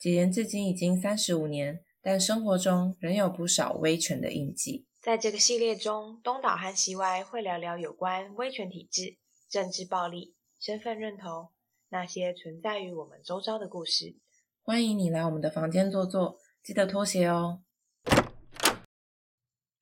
解严至今已经三十五年，但生活中仍有不少威权的印记。在这个系列中，东岛和西歪会聊聊有关威权体制、政治暴力、身份认同那些存在于我们周遭的故事。欢迎你来我们的房间坐坐，记得脱鞋哦。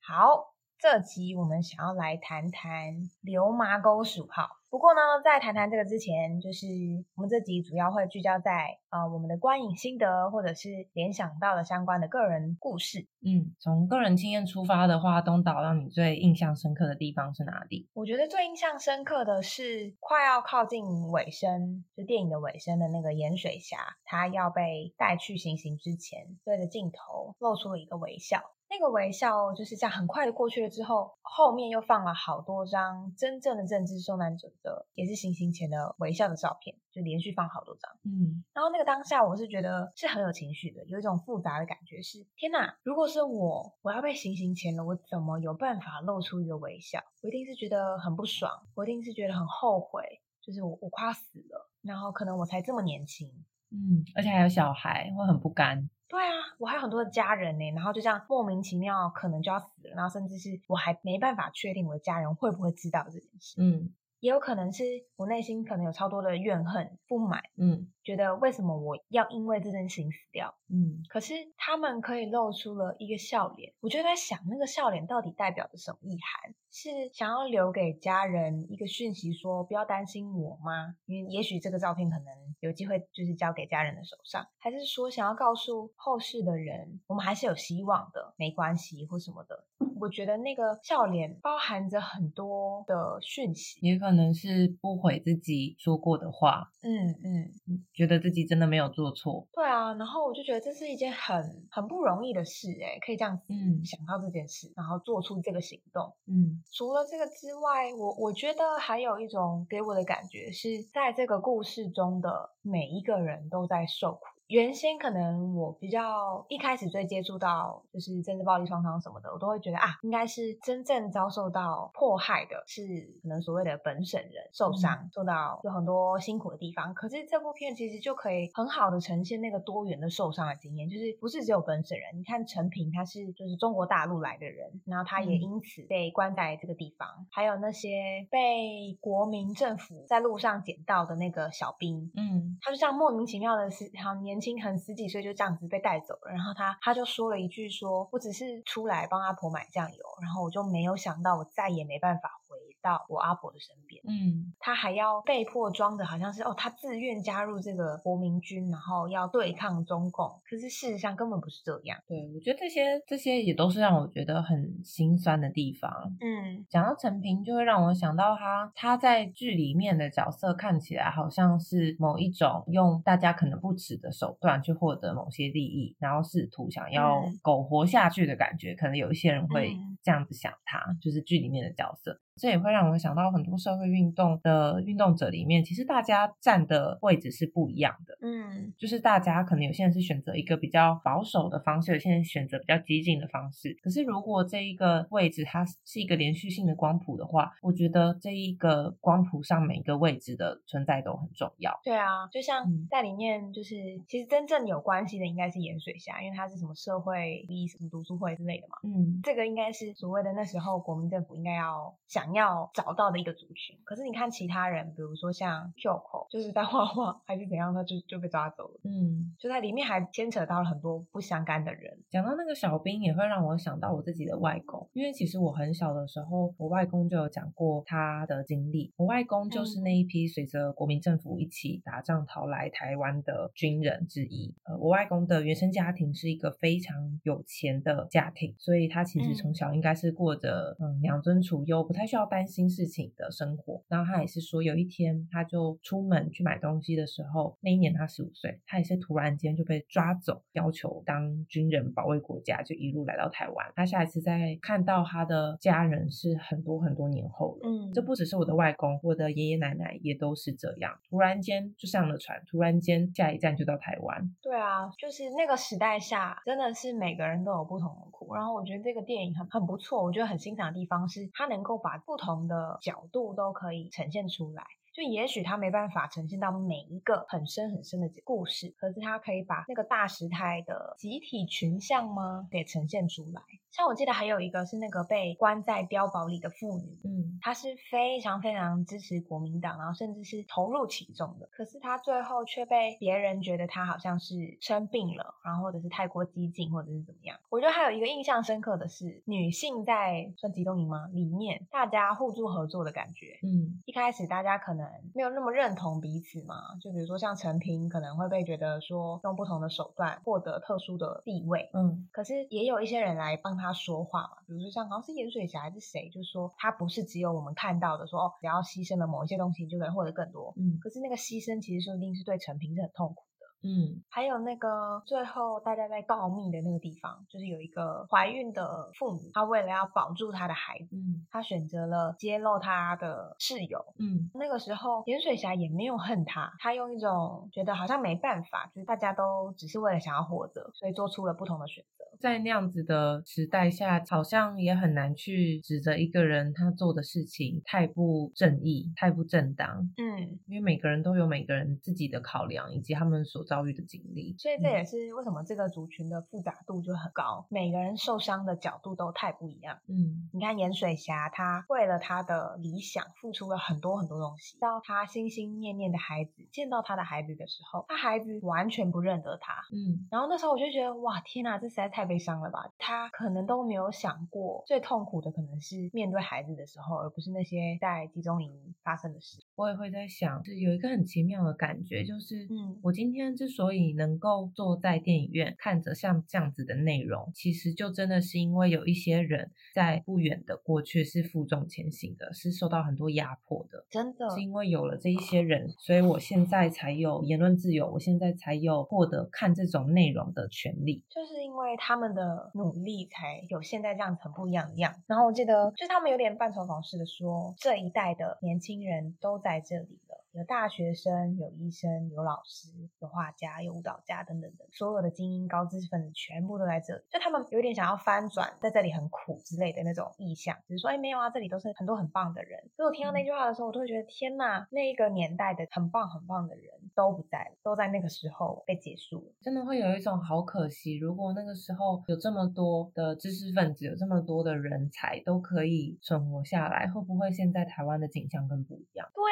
好，这集我们想要来谈谈流麻沟鼠号。不过呢，在谈谈这个之前，就是我们这集主要会聚焦在呃我们的观影心得，或者是联想到的相关的个人故事。嗯，从个人经验出发的话，东岛让你最印象深刻的地方是哪里？我觉得最印象深刻的是快要靠近尾声，就电影的尾声的那个盐水侠，他要被带去行刑之前，对着镜头露出了一个微笑。那个微笑就是这样很快的过去了之后，后面又放了好多张真正的政治受难者的，也是行刑前的微笑的照片，就连续放好多张。嗯，然后那个当下，我是觉得是很有情绪的，有一种复杂的感觉，是天哪！如果是我，我要被行刑前了，我怎么有办法露出一个微笑？我一定是觉得很不爽，我一定是觉得很后悔，就是我我快要死了，然后可能我才这么年轻，嗯，而且还有小孩，会很不甘。对啊，我还有很多的家人呢，然后就这样莫名其妙可能就要死了，然后甚至是我还没办法确定我的家人会不会知道这件事，嗯也有可能是我内心可能有超多的怨恨、不满，嗯觉得为什么我要因为这件事情死掉？嗯可是他们可以露出了一个笑脸，我就在想，那个笑脸到底代表着什么意涵？是想要留给家人一个讯息，说不要担心我吗？因为也许这个照片可能有机会就是交给家人的手上，还是说想要告诉后世的人，我们还是有希望的，没关系或什么的？我觉得那个笑脸包含着很多的讯息。也可能是不悔自己说过的话，嗯嗯，嗯觉得自己真的没有做错。对啊，然后我就觉得这是一件很很不容易的事，哎，可以这样子嗯想到这件事，然后做出这个行动。嗯除了这个之外，我我觉得还有一种给我的感觉是，在这个故事中的每一个人都在受苦。原先可能我比较一开始最接触到就是政治暴力创伤什么的，我都会觉得啊，应该是真正遭受到迫害的是可能所谓的本省人受伤，受到有很多辛苦的地方。可是这部片其实就可以很好的呈现那个多元的受伤的经验，就是不是只有本省人。你看陈平他是就是中国大陆来的人，然后他也嗯因此被关在这个地方，还有那些被国民政府在路上捡到的那个小兵，嗯他就这样莫名其妙的是，好年轻，很十几岁就这样子被带走了。然后他他就说了一句说，我只是出来帮阿婆买酱油，然后我就没有想到我再也没办法回到我阿婆的身边。嗯他还要被迫装的好像是哦，他自愿加入这个国民军，然后要对抗中共。可是事实上根本不是这样。对，我觉得这些这些也都是让我觉得很心酸的地方。嗯讲到陈平，就会让我想到他他在剧里面的角色看起来好像是某一种用大家可能不耻的手段去获得某些利益，然后试图想要嗯苟活下去的感觉。可能有一些人会嗯这样子想他，就是剧里面的角色。这也会让我想到很多社会运动的运动者里面，其实大家站的位置是不一样的。嗯就是大家可能有些人是选择一个比较保守的方式，有些人选择比较激进的方式。可是如果这一个位置它是一个连续性的光谱的话，我觉得这一个光谱上每一个位置的存在都很重要。对啊，就像嗯在里面，就是、其实真正有关系的应该是盐水虾，因为它是什么社会利益、什么读书会之类的嘛。嗯这个应该是所谓的那时候国民政府应该要想要找到的一个族群。可是你看其他人，比如说像 Kyoko，就是在画画还是怎样，他就就被抓走了。嗯，就在里面还牵扯到了很多不相干的人。讲到那个小兵，也会让我想到我自己的外公，因为其实我很小的时候，我外公就有讲过他的经历。我外公就是那一批随着国民政府一起打仗逃来台湾的军人之一。呃，我外公的原生家庭是一个非常有钱的家庭，所以他其实嗯从小应该是过着嗯养尊处优、不太需要担心事情的生活。然后他也是说，有一天他就出门去买东西的时候，那一年他十五岁，他也是突然间就被抓走，要求当军人保卫国家，就一路来到台湾。他下一次再看到他的家人是很多很多年后了。嗯这不只是我的外公，我的爷爷奶奶也都是这样，突然间就上了船，突然间下一站就到台湾。对啊，就是那个时代下，真的是每个人都有不同的苦。然后我觉得这个电影很很不错，我觉得很欣赏的地方是它能够把不同的角度都可以呈现出来。就就也许他没办法呈现到每一个很深很深的故事，可是他可以把那个大时态的集体群像吗给呈现出来。像我记得还有一个是那个被关在碉堡里的妇女，嗯，她是非常非常支持国民党，然后甚至是投入其中的。可是她最后却被别人觉得她好像是生病了，然后或者是太过激进，或者是怎么样。我觉得还有一个印象深刻的是，女性在算集中营吗？里面大家互助合作的感觉。嗯，一开始大家可能没有那么认同彼此嘛，就比如说像陈平可能会被觉得说用不同的手段获得特殊的地位，嗯，可是也有一些人来帮他说话嘛，比如说像好像是盐水侠还是谁，就说他不是只有我们看到的说哦，只要牺牲了某一些东西你就可以获得更多，嗯，可是那个牺牲其实说不定是对陈平是很痛苦。嗯，还有那个最后大家在告密的那个地方，就是有一个怀孕的妇女，她为了要保住她的孩子，嗯，她选择了揭露她的室友。嗯，那个时候盐水侠也没有恨她，他用一种觉得好像没办法，就是大家都只是为了想要活着，所以做出了不同的选择。在那样子的时代下，好像也很难去指责一个人他做的事情太不正义、太不正当。嗯，因为每个人都有每个人自己的考量，以及他们所遭遇的经历。所以这也是为什么这个族群的复杂度就很高，每个人受伤的角度都太不一样。嗯你看盐水侠，他为了他的理想付出了很多很多东西。到他心心念念的孩子见到他的孩子的时候，他孩子完全不认得他。嗯然后那时候我就觉得，哇，天哪，这实在太悲伤了吧！他可能都没有想过，最痛苦的可能是面对孩子的时候，而不是那些在集中营发生的事。我也会在想，是有一个很奇妙的感觉，就是，嗯我今天之所以能够坐在电影院看着像这样子的内容，其实就真的是因为有一些人在不远的过去是负重前行的，是受到很多压迫的。真的，是因为有了这一些人，所以我现在才有言论自由，我现在才有获得看这种内容的权利。就是因为他们的努力，才有现在这样子很不一样的样。然后我记得，就是他们有点半嘲讽式的说，这一代的年轻人都在这里了。有大学生，有医生，有老师，有画家，有舞蹈家等等等，所有的精英高知识分子全部都在这里。就他们有点想要翻转，在这里很苦之类的那种意向，只是说，哎，没有啊，这里都是很多很棒的人。所以我听到那句话的时候，我都会觉得，天呐，那一个年代的很棒很棒的人都不在了，都在那个时候被结束了。真的会有一种好可惜，如果那个时候有这么多的知识分子，有这么多的人才都可以存活下来，会不会现在台湾的景象更不一样？对，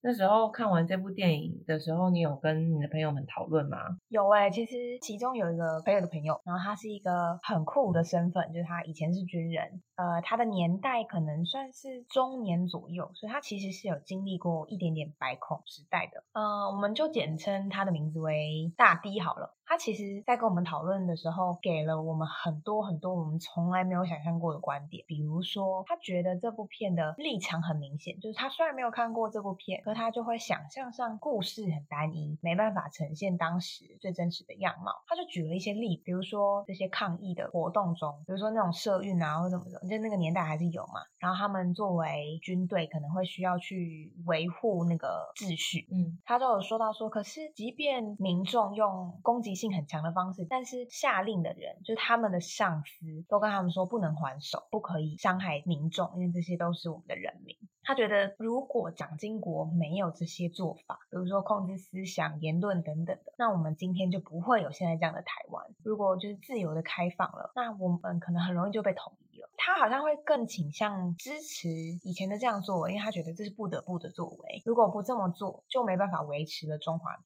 那时候看完这部电影的时候，你有跟你的朋友们讨论吗？有哎、其实其中有一个朋友的朋友，然后他是一个很酷的身份，就是他以前是军人，呃，他的年代可能算是中年左右，所以他其实是有经历过一点点白孔时代的，呃，我们我们就简称它的名字为大 D 好了。他其实在跟我们讨论的时候，给了我们很多很多我们从来没有想象过的观点，比如说他觉得这部片的立场很明显，就是他虽然没有看过这部片，可他就会想象上故事很单一，没办法呈现当时最真实的样貌。他就举了一些例，比如说这些抗议的活动中，比如说那种社运啊或怎么的，就那个年代还是有嘛。然后他们作为军队，可能会需要去维护那个秩序，嗯他都有说到说，可是即便民众用攻击性很强的方式，但是下令的人，就是他们的上司，都跟他们说不能还手，不可以伤害民众，因为这些都是我们的人民。他觉得，如果蒋经国没有这些做法，比如说控制思想、言论等等的，那我们今天就不会有现在这样的台湾。如果就是自由的开放了，那我们可能很容易就被统一了。他好像会更倾向支持以前的这样作为，因为他觉得这是不得不的作为。如果不这么做，就没办法维持了中华。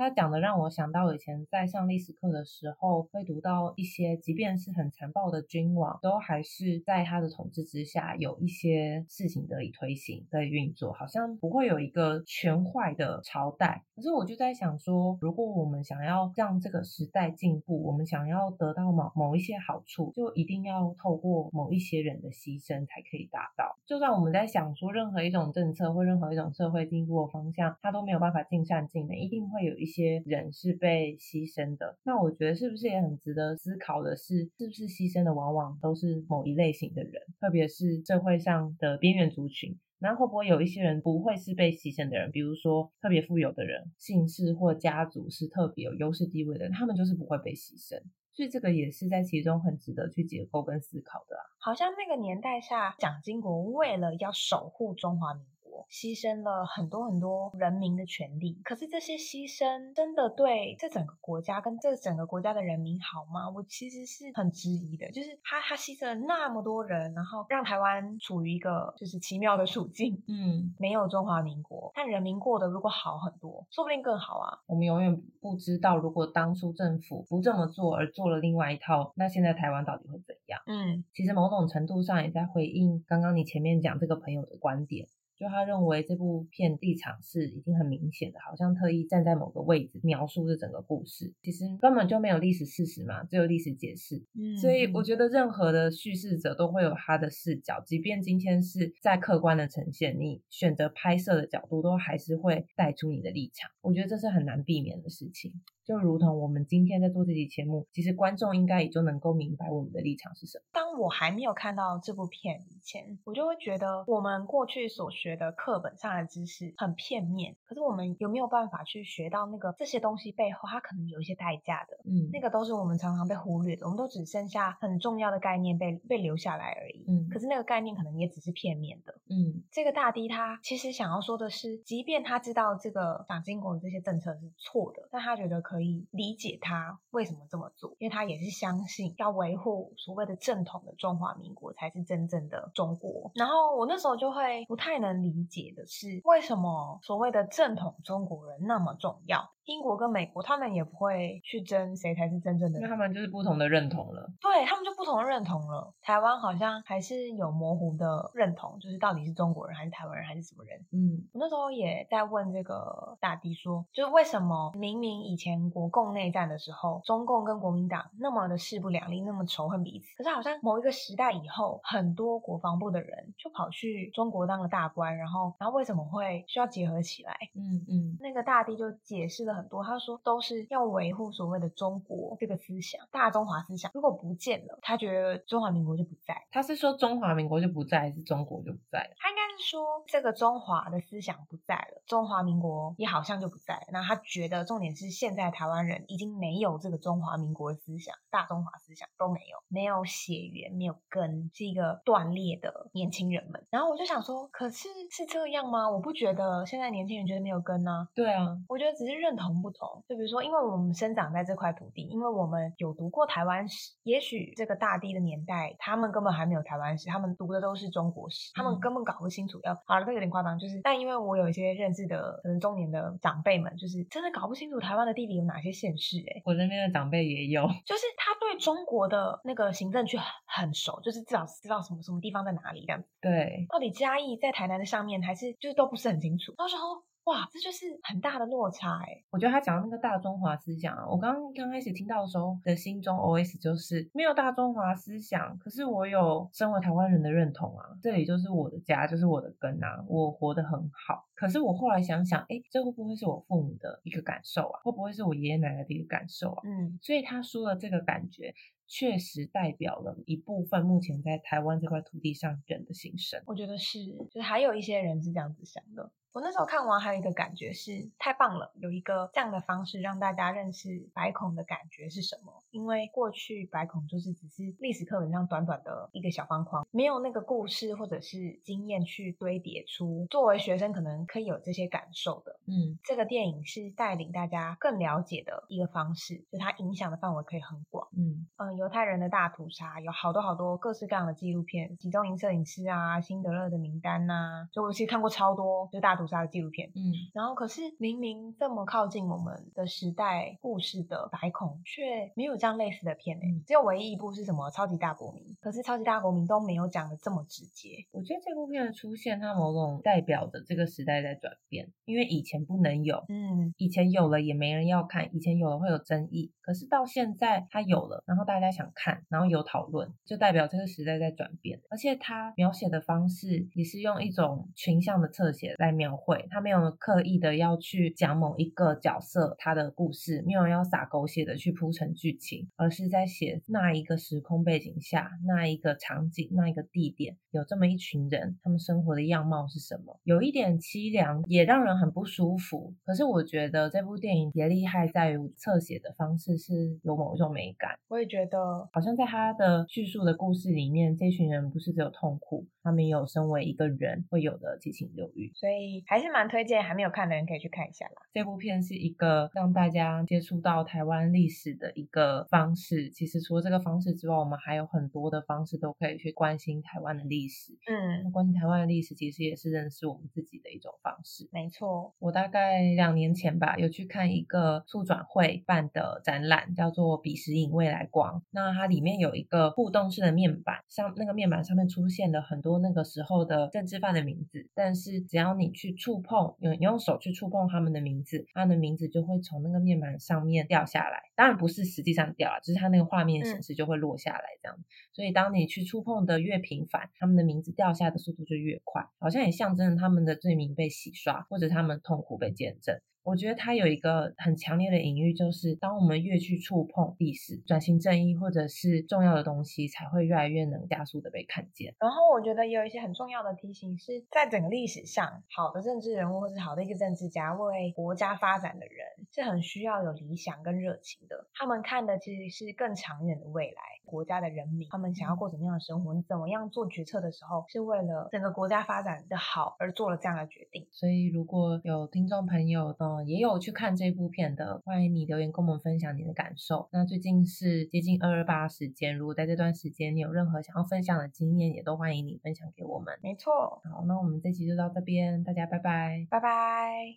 他讲的让我想到以前在上历史课的时候，会读到一些，即便是很残暴的君王，都还是在他的统治之下，有一些事情得以推行、得以运作，好像不会有一个全坏的朝代。可是我就在想说，如果我们想要让这个时代进步，我们想要得到某某一些好处，就一定要透过某一些人的牺牲才可以达到。就算我们在想说任何一种政策或任何一种社会进步的方向，它都没有办法尽善尽美，一定会有一一些人是被牺牲的。那我觉得是不是也很值得思考的是，是不是牺牲的往往都是某一类型的人，特别是社会上的边缘族群。那会不会有一些人不会是被牺牲的人？比如说特别富有的人，姓氏或家族是特别有优势地位的人，他们就是不会被牺牲。所以这个也是在其中很值得去解构跟思考的啊。好像那个年代下，蒋经国为了要守护中华民国，牺牲了很多很多人民的权利。可是这些牺牲真的对这整个国家跟这整个国家的人民好吗？我其实是很质疑的。就是他他牺牲了那么多人，然后让台湾处于一个就是奇妙的处境。嗯，没有中华民国，但人民过得如果好很多，说不定更好啊。我们永远不知道，如果当初政府不这么做，而做了另外一套，那现在台湾到底会怎样？嗯，其实某种程度上也在回应刚刚你前面讲这个朋友的观点。就他认为这部片立场是已经很明显的，好像特意站在某个位置描述这整个故事，其实根本就没有历史事实嘛，只有历史解释。嗯所以我觉得任何的叙事者都会有他的视角，即便今天是在客观的呈现，你选择拍摄的角度都还是会带出你的立场。我觉得这是很难避免的事情。就如同我们今天在做这期节目，其实观众应该也就能够明白我们的立场是什么。当我还没有看到这部片以前，我就会觉得我们过去所学的课本上的知识很片面。可是我们有没有办法去学到那个这些东西背后，它可能有一些代价的？嗯，那个都是我们常常被忽略的，我们都只剩下很重要的概念被被留下来而已。嗯可是那个概念可能也只是片面的。嗯这个大 D 他其实想要说的是，即便他知道这个蒋经国的这些政策是错的，但他觉得可以理解他为什么这么做，因为他也是相信要维护所谓的正统的中华民国才是真正的中国。然后我那时候就会不太能理解的是，为什么所谓的正统中国人那么重要？英国跟美国他们也不会去争谁才是真正的因为他们就是不同的认同了。对他们就不同的认同了。台湾好像还是有模糊的认同，就是到底是中国人还是台湾人还是什么人。嗯我那时候也在问这个大帝说，就是为什么明明以前国共内战的时候，中共跟国民党那么的势不两立，那么仇恨彼此，可是好像某一个时代以后，很多国防部的人就跑去中国当了大官，然后然后为什么会需要结合起来？嗯嗯那个大帝就解释了很多，他说都是要维护所谓的中国这个思想，大中华思想，如果不见了，他觉得中华民国就不在。他是说中华民国就不在，还是中国就不在了？他应该是说这个中华的思想不在了，中华民国也好像就不在了。那他觉得重点是现在台湾人已经没有这个中华民国的思想，大中华思想都没有，没有血缘，没有根，是一个断裂的年轻人们。然后我就想说，可是是这样吗？我不觉得现在年轻人觉得没有根呢、对啊，我觉得只是认同不同。就比如说，因为我们生长在这块土地，因为我们有读过台湾史，也许这个大地的年代，他们根本还没有台湾史，他们读的都是中国史，他们嗯根本搞不清楚要。好了，这有点夸张，就是，但因为我有一些认识的可能中年的长辈们，就是真的搞不清楚台湾的地理有哪些县市、欸，我身边的长辈也有。就是他对中国的那个行政区很很熟，就是至少知道什么什么地方在哪里这样子。对，到底嘉义在台南的上面，还是就是都不是很清楚。然后说，哇，这就是很大的落差哎、我觉得他讲的那个大中华思想啊，我刚刚开始听到的时候的心中 OS 就是没有大中华思想，可是我有身为台湾人的认同啊，这里就是我的家，就是我的根啊，我活得很好。可是我后来想想，哎，这会不会是我父母的一个感受啊？会不会是我爷爷奶奶的一个感受啊？嗯，所以他说的这个感觉，确实代表了一部分目前在台湾这块土地上人的心声。我觉得是，就是还有一些人是这样子想的。我那时候看完还有一个感觉是太棒了，有一个这样的方式让大家认识白孔的感觉是什么？因为过去白孔就是只是历史课本上短短的一个小方框，没有那个故事或者是经验去堆叠出作为学生可能可以有这些感受的。嗯这个电影是带领大家更了解的一个方式，就它影响的范围可以很广。嗯嗯，犹太人的大屠杀有好多好多各式各样的纪录片，集中营摄影师啊，辛德勒的名单呐、就我其实看过超多就大屠杀的纪录片。嗯，然后可是明明这么靠近我们的时代故事的白孔，却没有这样类似的片诶、嗯只有唯一一部是什么超级大国民，可是超级大国民都没有讲的这么直接。我觉得这部片的出现，它某种代表着这个时代在转变，因为以前不能有，嗯，以前有了也没人要看，以前有了会有争议，可是到现在它有然后大家想看，然后有讨论，就代表这个时代在转变。而且他描写的方式也是用一种群像的侧写来描绘，他没有刻意的要去讲某一个角色他的故事，没有要撒狗血的去铺成剧情，而是在写那一个时空背景下那一个场景那一个地点有这么一群人，他们生活的样貌是什么，有一点凄凉，也让人很不舒服。可是我觉得这部电影也厉害在于侧写的方式是有某一种美感，我也觉得好像在他的叙述的故事里面，这群人不是只有痛苦，他们也有身为一个人会有的七情六欲。所以还是蛮推荐还没有看的人可以去看一下啦。这部片是一个让大家接触到台湾历史的一个方式。其实除了这个方式之外，我们还有很多的方式都可以去关心台湾的历史。嗯，关心台湾的历史，其实也是认识我们自己的一种方式。没错，我大概两年前吧，有去看一个促转会办的展览，叫做《彼时影未来光》。那它里面有一个互动式的面板，上那个面板上面出现了很多那个时候的政治犯的名字，但是只要你去触碰，用你用手去触碰他们的名字，他的名字就会从那个面板上面掉下来。当然不是实际上掉了，只是它那个画面显示就会落下来这样。所以当你去触碰的越频繁，他们的名字掉下的速度就越快，好像也象征着他们的罪名被洗刷，或者他们痛苦被见证。我觉得它有一个很强烈的隐喻，就是当我们越去触碰历史、转型正义或者是重要的东西，才会越来越能加速的被看见。然后我觉得也有一些很重要的提醒，是在整个历史上，好的政治人物或是好的一个政治家为国家发展的人，是很需要有理想跟热情的。他们看的其实是更长远的未来，国家的人民，他们想要过怎么样的生活，你怎么样做决策的时候，是为了整个国家发展的好而做了这样的决定。所以如果有听众朋友的，也有去看这部片的，欢迎你留言跟我们分享你的感受。那最近是接近二二八时间，如果在这段时间你有任何想要分享的经验，也都欢迎你分享给我们。没错，好，那我们这期就到这边，大家拜拜，拜拜。